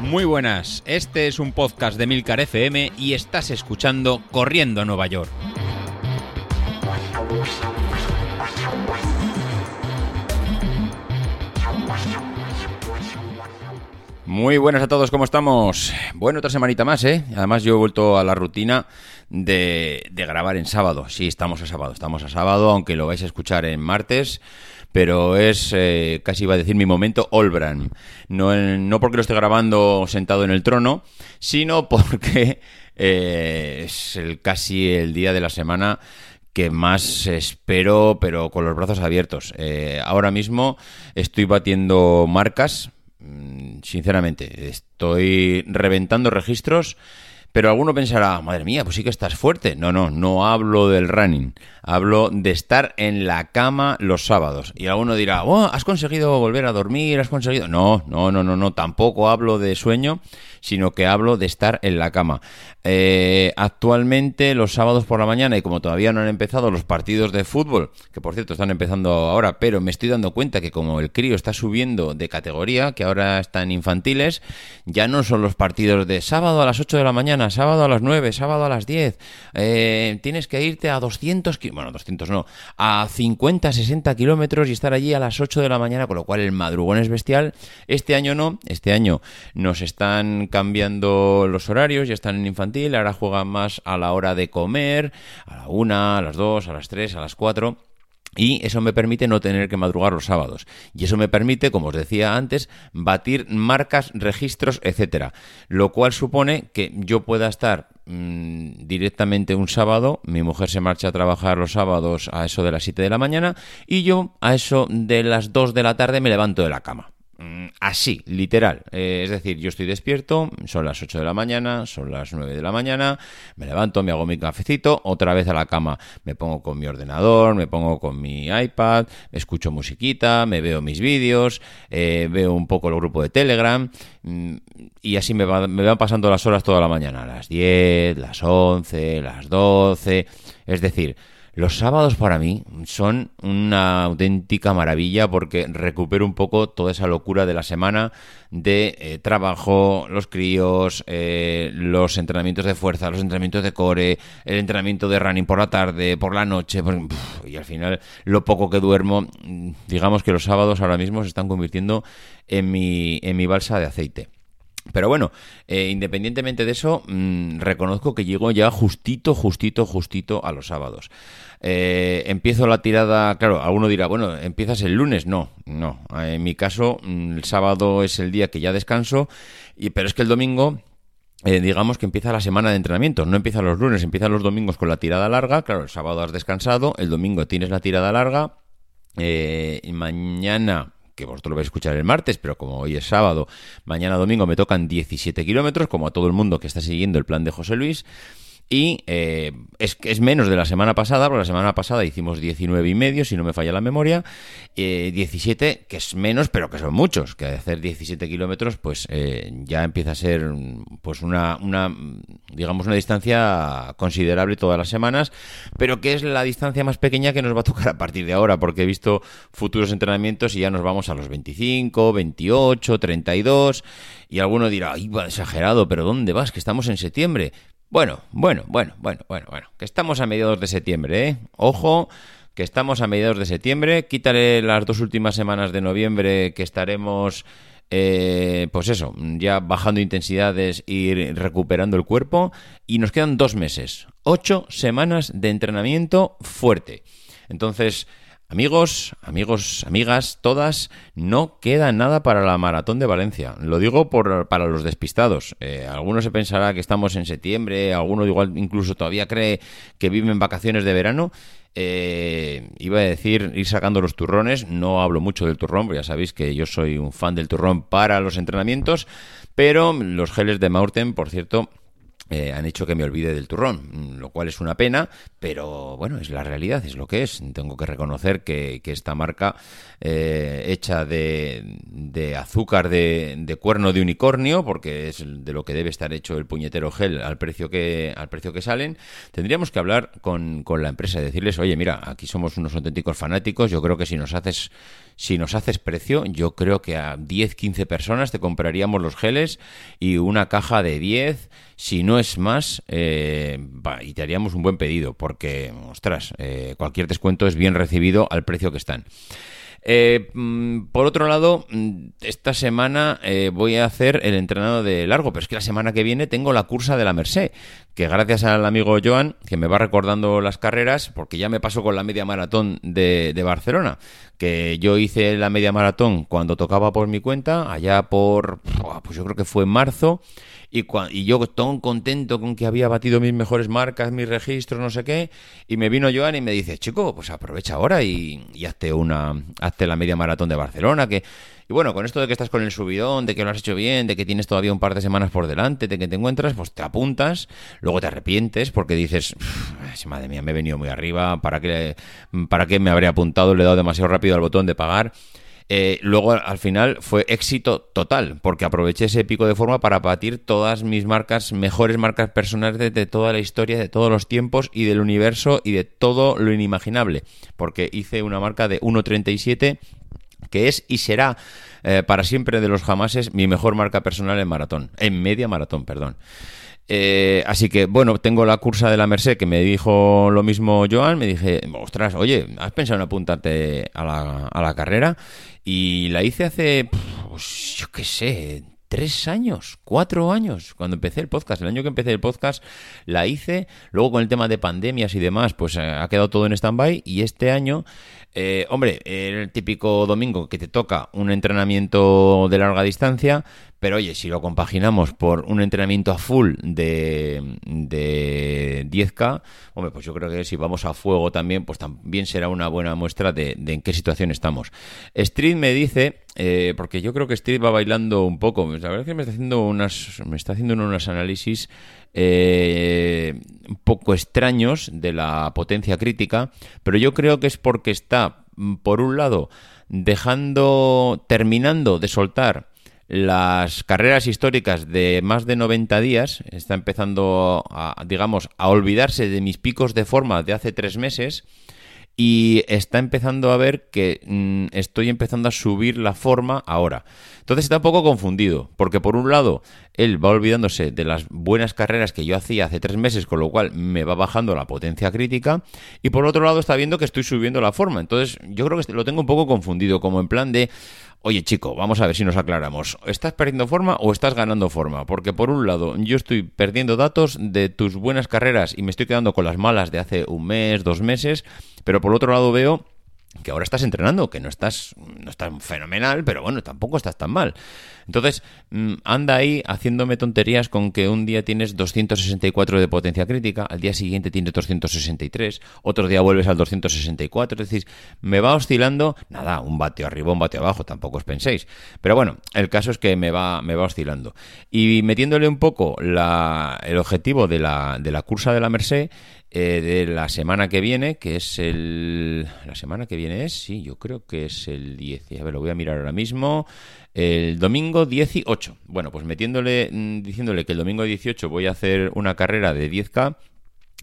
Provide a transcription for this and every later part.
Muy buenas, este es un podcast de Milcar FM y estás escuchando Corriendo a Nueva York. Muy buenas a todos, ¿cómo estamos? Bueno, otra semanita más, ¿eh? Además yo he vuelto a la rutina de, grabar en sábado. Sí, estamos a sábado, estamos a sábado, aunque lo vais a escuchar en martes pero es eh, casi iba a decir mi momento Olbran. No, no porque lo esté grabando sentado en el trono, sino porque eh, es el, casi el día de la semana que más espero, pero con los brazos abiertos. Eh, ahora mismo estoy batiendo marcas, mm, sinceramente, estoy reventando registros pero alguno pensará, madre mía, pues sí que estás fuerte. No, no, no hablo del running. Hablo de estar en la cama los sábados. Y alguno dirá, oh, ¿has conseguido volver a dormir? ¿Has conseguido...? No, no, no, no, no. Tampoco hablo de sueño, sino que hablo de estar en la cama. Eh, actualmente, los sábados por la mañana, y como todavía no han empezado los partidos de fútbol, que por cierto están empezando ahora, pero me estoy dando cuenta que como el crío está subiendo de categoría, que ahora están infantiles, ya no son los partidos de sábado a las 8 de la mañana sábado a las 9, sábado a las 10, eh, tienes que irte a 200, bueno, 200 no, a 50, 60 kilómetros y estar allí a las 8 de la mañana, con lo cual el madrugón es bestial. Este año no, este año nos están cambiando los horarios, ya están en infantil, ahora juegan más a la hora de comer, a la 1, a las 2, a las 3, a las 4. Y eso me permite no tener que madrugar los sábados. Y eso me permite, como os decía antes, batir marcas, registros, etcétera. Lo cual supone que yo pueda estar mm, directamente un sábado, mi mujer se marcha a trabajar los sábados a eso de las 7 de la mañana y yo a eso de las 2 de la tarde me levanto de la cama. Mm, así, literal. Eh, es decir, yo estoy despierto, son las 8 de la mañana, son las 9 de la mañana, me levanto, me hago mi cafecito, otra vez a la cama, me pongo con mi ordenador, me pongo con mi iPad, escucho musiquita, me veo mis vídeos, eh, veo un poco el grupo de Telegram mm, y así me, me van pasando las horas toda la mañana, las 10, las 11, las 12, es decir, los sábados para mí son una auténtica maravilla porque recupero un poco toda esa locura de la semana de eh, trabajo, los críos, eh, los entrenamientos de fuerza, los entrenamientos de core, el entrenamiento de running por la tarde, por la noche, y al final lo poco que duermo, mm, digamos que los sábados ahora mismo se están convirtiendo en mi, en mi balsa de aceite. Pero bueno, eh, independientemente de eso, mm, reconozco que llego ya justito, justito, justito a los sábados. Eh, empiezo la tirada, claro, alguno dirá, bueno, empiezas el lunes. No, no. En mi caso, mm, el sábado es el día que ya descanso, y, pero es que el domingo... Eh, digamos que empieza la semana de entrenamiento, no empieza los lunes, empieza los domingos con la tirada larga, claro, el sábado has descansado, el domingo tienes la tirada larga, y mañana que vosotros lo vais a escuchar el martes, pero como hoy es sábado, mañana domingo me tocan 17 kilómetros, como a todo el mundo que está siguiendo el plan de José Luis. Y eh, es, es menos de la semana pasada, porque la semana pasada hicimos 19 y medio, si no me falla la memoria. 17, eh, que es menos, pero que son muchos. Que hacer 17 kilómetros, pues eh, ya empieza a ser pues una, una, digamos, una distancia considerable todas las semanas, pero que es la distancia más pequeña que nos va a tocar a partir de ahora, porque he visto futuros entrenamientos y ya nos vamos a los 25, 28, 32. Y alguno dirá, ¡ay, va exagerado! ¿Pero dónde vas? Que estamos en septiembre. Bueno, bueno, bueno, bueno, bueno, bueno, que estamos a mediados de septiembre, ¿eh? Ojo, que estamos a mediados de septiembre, quítale las dos últimas semanas de noviembre que estaremos, eh, pues eso, ya bajando intensidades y recuperando el cuerpo, y nos quedan dos meses, ocho semanas de entrenamiento fuerte. Entonces, Amigos, amigos, amigas, todas, no queda nada para la maratón de Valencia. Lo digo por, para los despistados. Eh, algunos se pensará que estamos en septiembre, alguno igual incluso todavía cree que viven vacaciones de verano. Eh, iba a decir ir sacando los turrones, no hablo mucho del turrón, ya sabéis que yo soy un fan del turrón para los entrenamientos, pero los geles de Maurten, por cierto, eh, han hecho que me olvide del turrón, lo cual es una pena, pero bueno, es la realidad, es lo que es. Tengo que reconocer que, esta marca eh, hecha de, de azúcar de, cuerno de unicornio, porque es de lo que debe estar hecho el puñetero gel al precio que, al precio que salen, tendríamos que hablar con, con la empresa y decirles, oye, mira, aquí somos unos auténticos fanáticos, yo creo que si nos haces si nos haces precio, yo creo que a 10, 15 personas te compraríamos los geles y una caja de 10, si no es más, eh, y te haríamos un buen pedido, porque, ostras, eh, cualquier descuento es bien recibido al precio que están. Eh, mm, por otro lado, mm, esta semana eh, voy a hacer el entrenado de largo, pero es que la semana que viene tengo la cursa de la Merced, que gracias al amigo Joan, que me va recordando las carreras, porque ya me pasó con la media maratón de, de Barcelona, que yo hice la media maratón cuando tocaba por mi cuenta, allá por, pues yo creo que fue en marzo, y, yo tan contento con que había batido mis mejores marcas, mis registros, no sé qué, y me vino Joan y me dice, chico, pues aprovecha ahora y, hazte una, hazte la media maratón de Barcelona, que... Y bueno, con esto de que estás con el subidón, de que lo has hecho bien, de que tienes todavía un par de semanas por delante, de que te encuentras, pues te apuntas, luego te arrepientes porque dices, madre mía, me he venido muy arriba, ¿para qué, ¿para qué me habría apuntado? Le he dado demasiado rápido al botón de pagar. Eh, luego al final fue éxito total, porque aproveché ese pico de forma para batir todas mis marcas, mejores marcas personales de, toda la historia, de todos los tiempos y del universo y de todo lo inimaginable, porque hice una marca de 1.37 que es y será eh, para siempre de los jamases mi mejor marca personal en maratón, en media maratón, perdón. Eh, así que, bueno, tengo la cursa de la Merced que me dijo lo mismo Joan. Me dije, ostras, oye, ¿has pensado en apuntarte a la, a la carrera? Y la hice hace, pues, yo qué sé, tres años, cuatro años, cuando empecé el podcast. El año que empecé el podcast la hice. Luego con el tema de pandemias y demás, pues eh, ha quedado todo en stand-by. Y este año, eh, hombre, el típico domingo que te toca un entrenamiento de larga distancia, pero oye, si lo compaginamos por un entrenamiento a full de, de 10K, hombre, pues yo creo que si vamos a fuego también, pues también será una buena muestra de, en qué situación estamos. Street me dice, eh, porque yo creo que Street va bailando un poco, la verdad es que me está haciendo unas, me está haciendo unos análisis eh, un poco extraños de la potencia crítica, pero yo creo que es porque está, por un lado, dejando, terminando de soltar las carreras históricas de más de 90 días, está empezando a, digamos, a olvidarse de mis picos de forma de hace tres meses y está empezando a ver que mm, estoy empezando a subir la forma ahora. Entonces está un poco confundido, porque por un lado él va olvidándose de las buenas carreras que yo hacía hace tres meses, con lo cual me va bajando la potencia crítica, y por otro lado está viendo que estoy subiendo la forma. Entonces yo creo que lo tengo un poco confundido, como en plan de, Oye, chico, vamos a ver si nos aclaramos. ¿Estás perdiendo forma o estás ganando forma? Porque por un lado, yo estoy perdiendo datos de tus buenas carreras y me estoy quedando con las malas de hace un mes, dos meses, pero por otro lado veo que ahora estás entrenando, que no estás, no estás fenomenal, pero bueno, tampoco estás tan mal. Entonces, mm, anda ahí haciéndome tonterías con que un día tienes 264 de potencia crítica, al día siguiente tienes 263, otro día vuelves al 264, es decir, me va oscilando, nada, un bateo arriba, un bateo abajo, tampoco os penséis. Pero bueno, el caso es que me va, me va oscilando. Y metiéndole un poco la, el objetivo de la, de la cursa de la Merced, eh, de la semana que viene, que es el... ¿La semana que viene es? Sí, yo creo que es el 10. A ver, lo voy a mirar ahora mismo. El domingo 18. Bueno, pues metiéndole, mm, diciéndole que el domingo 18 voy a hacer una carrera de 10K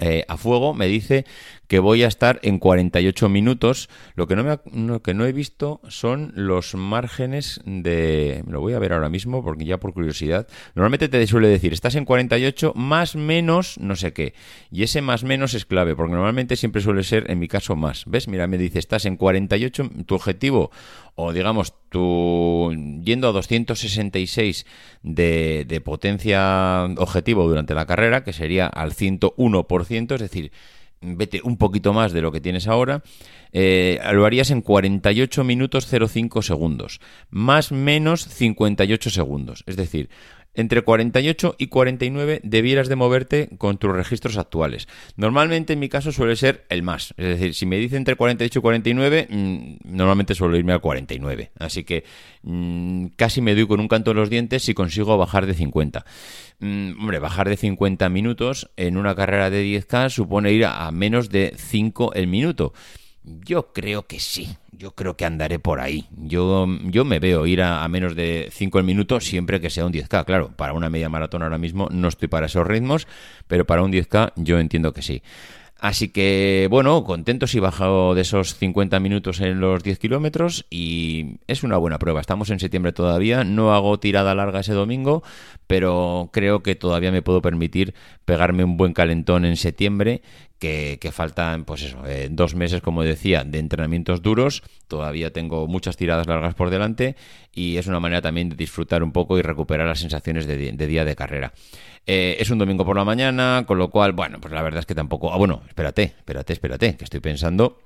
eh, a fuego, me dice que voy a estar en 48 minutos. Lo que no, me que no he visto son los márgenes de... Lo voy a ver ahora mismo porque ya por curiosidad. Normalmente te suele decir, estás en 48 más menos no sé qué. Y ese más menos es clave porque normalmente siempre suele ser, en mi caso, más. ¿Ves? Mira, me dice, estás en 48, tu objetivo o digamos, tu yendo a 266 de, de potencia objetivo durante la carrera, que sería al 101%, es decir, vete un poquito más de lo que tienes ahora, eh, lo harías en 48 minutos 05 segundos, más menos 58 segundos. Es decir, entre 48 y 49 debieras de moverte con tus registros actuales. Normalmente en mi caso suele ser el más. Es decir, si me dice entre 48 y 49, mm, normalmente suelo irme al 49. Así que mm, casi me doy con un canto de los dientes si consigo bajar de 50. Mm, hombre, bajar de 50 minutos en una carrera de 10K supone ir a menos de 5 el minuto. Yo creo que sí, yo creo que andaré por ahí. Yo, yo me veo ir a, menos de 5 minutos siempre que sea un 10K. Claro, para una media maratón ahora mismo no estoy para esos ritmos, pero para un 10K yo entiendo que sí. Así que, bueno, contento si bajo de esos 50 minutos en los 10 kilómetros y es una buena prueba. Estamos en septiembre todavía, no hago tirada larga ese domingo, pero creo que todavía me puedo permitir pegarme un buen calentón en septiembre, que, faltan, pues eso, eh, dos meses, como decía, de entrenamientos duros. Todavía tengo muchas tiradas largas por delante y es una manera también de disfrutar un poco y recuperar las sensaciones de día de carrera. Eh, es un domingo por la mañana, con lo cual, bueno, pues la verdad es que tampoco... Ah, bueno, espérate, espérate, espérate, que estoy pensando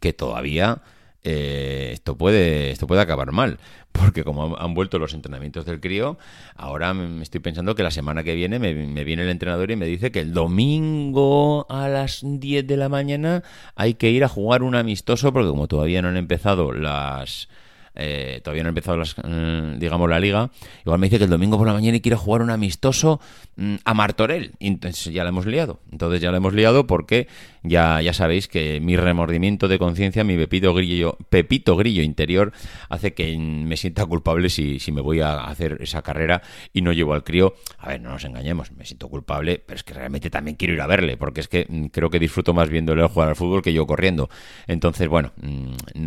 que todavía... Eh, esto puede esto puede acabar mal porque como han vuelto los entrenamientos del crío ahora me estoy pensando que la semana que viene me, me, viene el entrenador y me dice que el domingo a las 10 de la mañana hay que ir a jugar un amistoso porque como todavía no han empezado las eh, todavía no ha empezado las, mm, digamos la liga, igual me dice que el domingo por la mañana quiere jugar un amistoso mm, a Martorell. Entonces ya lo hemos liado. Entonces ya lo hemos liado porque ya, ya sabéis que mi remordimiento de conciencia, mi pepito grillo, pepito grillo interior, hace que me sienta culpable si, si me voy a hacer esa carrera y no llevo al crío. A ver, no nos engañemos, me siento culpable, pero es que realmente también quiero ir a verle, porque es que mm, creo que disfruto más viéndole jugar al fútbol que yo corriendo. Entonces, bueno,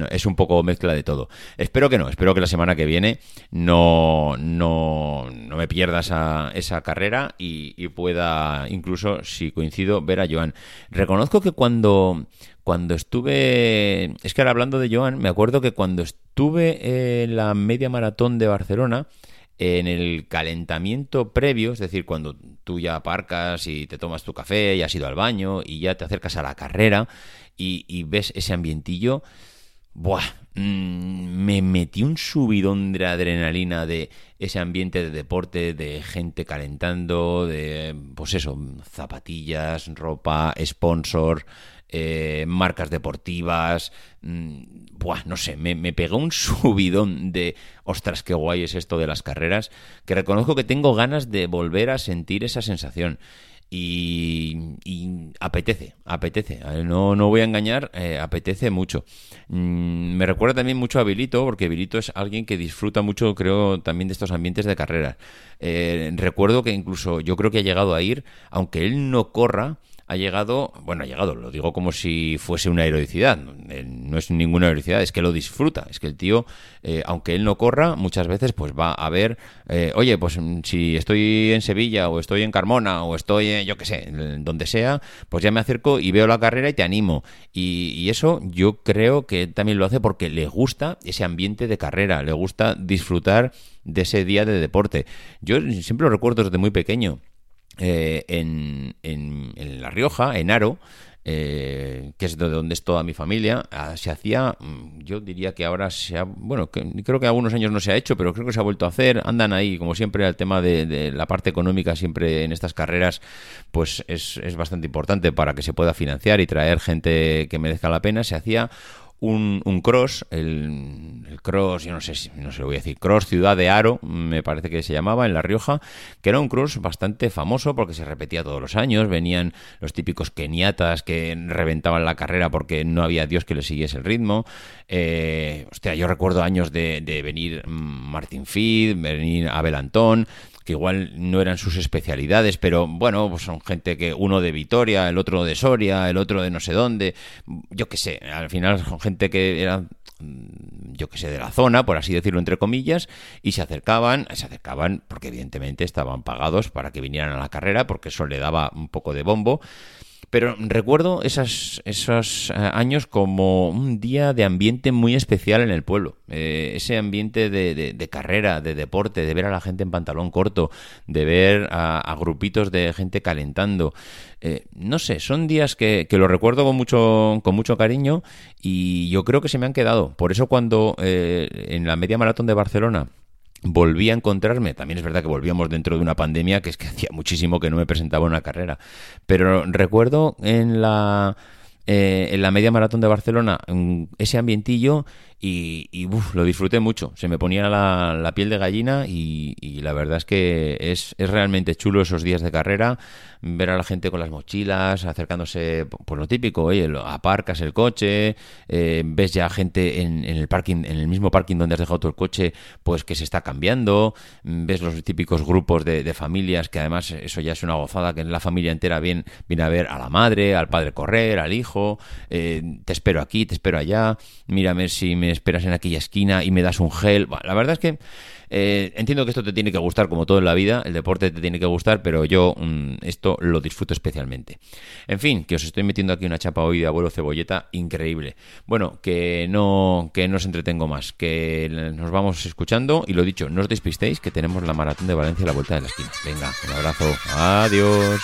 es un poco mezcla de todo. Espero que no, espero que la semana que viene no, no, no me pierda esa, esa carrera y, pueda, incluso si coincido, ver a Joan. Reconozco que cuando, cuando estuve, es que ahora hablando de Joan, me acuerdo que cuando estuve en la media maratón de Barcelona, en el calentamiento previo, es decir, cuando tú ya aparcas y te tomas tu café y has ido al baño y ya te acercas a la carrera y, y ves ese ambientillo, Buah, mm, me metí un subidón de adrenalina de ese ambiente de deporte, de gente calentando, de, pues eso, zapatillas, ropa, sponsor, eh, marcas deportivas. Mm, buah, no sé, me, me pegó un subidón de, ostras, qué guay es esto de las carreras, que reconozco que tengo ganas de volver a sentir esa sensación. Y, apetece, apetece. No, no voy a engañar, eh, apetece mucho. Mm, me recuerda también mucho a Vilito, porque Vilito es alguien que disfruta mucho, creo, también de estos ambientes de carreras. Eh, recuerdo que incluso yo creo que ha llegado a ir, aunque él no corra, ha llegado, bueno, ha llegado, lo digo como si fuese una heroicidad, no es ninguna heroicidad, es que lo disfruta, es que el tío, eh, aunque él no corra, muchas veces pues va a ver, eh, oye, pues mm, si estoy en Sevilla o estoy en Carmona o estoy, yo qué sé, donde sea, pues ya me acerco y veo la carrera y te animo. Y, y eso yo creo que también lo hace porque le gusta ese ambiente de carrera, le gusta disfrutar de ese día de deporte. Yo siempre lo recuerdo desde muy pequeño. Eh, en, en, La Rioja, en Aro, eh, que es de donde es toda mi familia, ah, se hacía, mm, yo diría que ahora se ha, bueno, creo que algunos años no se ha hecho, pero creo que se ha vuelto a hacer, andan ahí, como siempre, el tema de, de la parte económica siempre en estas carreras, pues es, es bastante importante para que se pueda financiar y traer gente que merezca la pena, se hacía un, un cross, el, cross, yo no sé si no se lo voy a decir, cross Ciudad de Aro, me parece que se llamaba, en La Rioja, que era un cross bastante famoso porque se repetía todos los años, venían los típicos keniatas que reventaban la carrera porque no había Dios que le siguiese el ritmo. Eh, hostia, yo recuerdo años de, de venir Martin Feed, venir Abel Antón, que igual no eran sus especialidades, pero bueno, pues son gente que uno de Vitoria, el otro de Soria, el otro de no sé dónde, yo qué sé, al final son gente que era mm, yo que sé, de la zona, por así decirlo, entre comillas, y se acercaban, se acercaban porque evidentemente estaban pagados para que vinieran a la carrera, porque eso le daba un poco de bombo, pero recuerdo esas, esos eh, años como un día de ambiente muy especial en el pueblo. Eh, ese ambiente de, carrera, de deporte, de ver a la gente en pantalón corto, de ver a, grupitos de gente calentando. Eh, no sé, son días que, que lo recuerdo con mucho, con mucho cariño y yo creo que se me han quedado. Por eso cuando en la media maratón de Barcelona volví a encontrarme, también es verdad que volvíamos dentro de una pandemia, que es que hacía muchísimo que no me presentaba una carrera, pero recuerdo en la eh, en la media maratón de Barcelona ese ambientillo y, lo disfruté mucho. Se me ponía la, piel de gallina y, la verdad es que es, es, realmente chulo esos días de carrera, ver a la gente con las mochilas, acercándose, por lo típico, oye, aparcas el coche, eh, ves ya gente en, el parking, en el mismo parking donde has dejado tu coche, pues que se está cambiando, ves los típicos grupos de, familias, que además eso ya es una gozada, que en la familia entera viene, viene a ver a la madre, al padre correr, al hijo, eh, te espero aquí, te espero allá, mírame si me esperas en aquella esquina y me das un gel. la verdad es que eh, entiendo que esto te tiene que gustar como todo en la vida, el deporte te tiene que gustar, pero yo mm, esto lo disfruto especialmente. En fin, que os estoy metiendo aquí una chapa hoy de abuelo cebolleta increíble. Bueno, que no, que no os entretengo más, que nos vamos escuchando y lo dicho, no os despistéis que tenemos la maratón de Valencia a la vuelta de la esquina. Venga, un abrazo, adiós.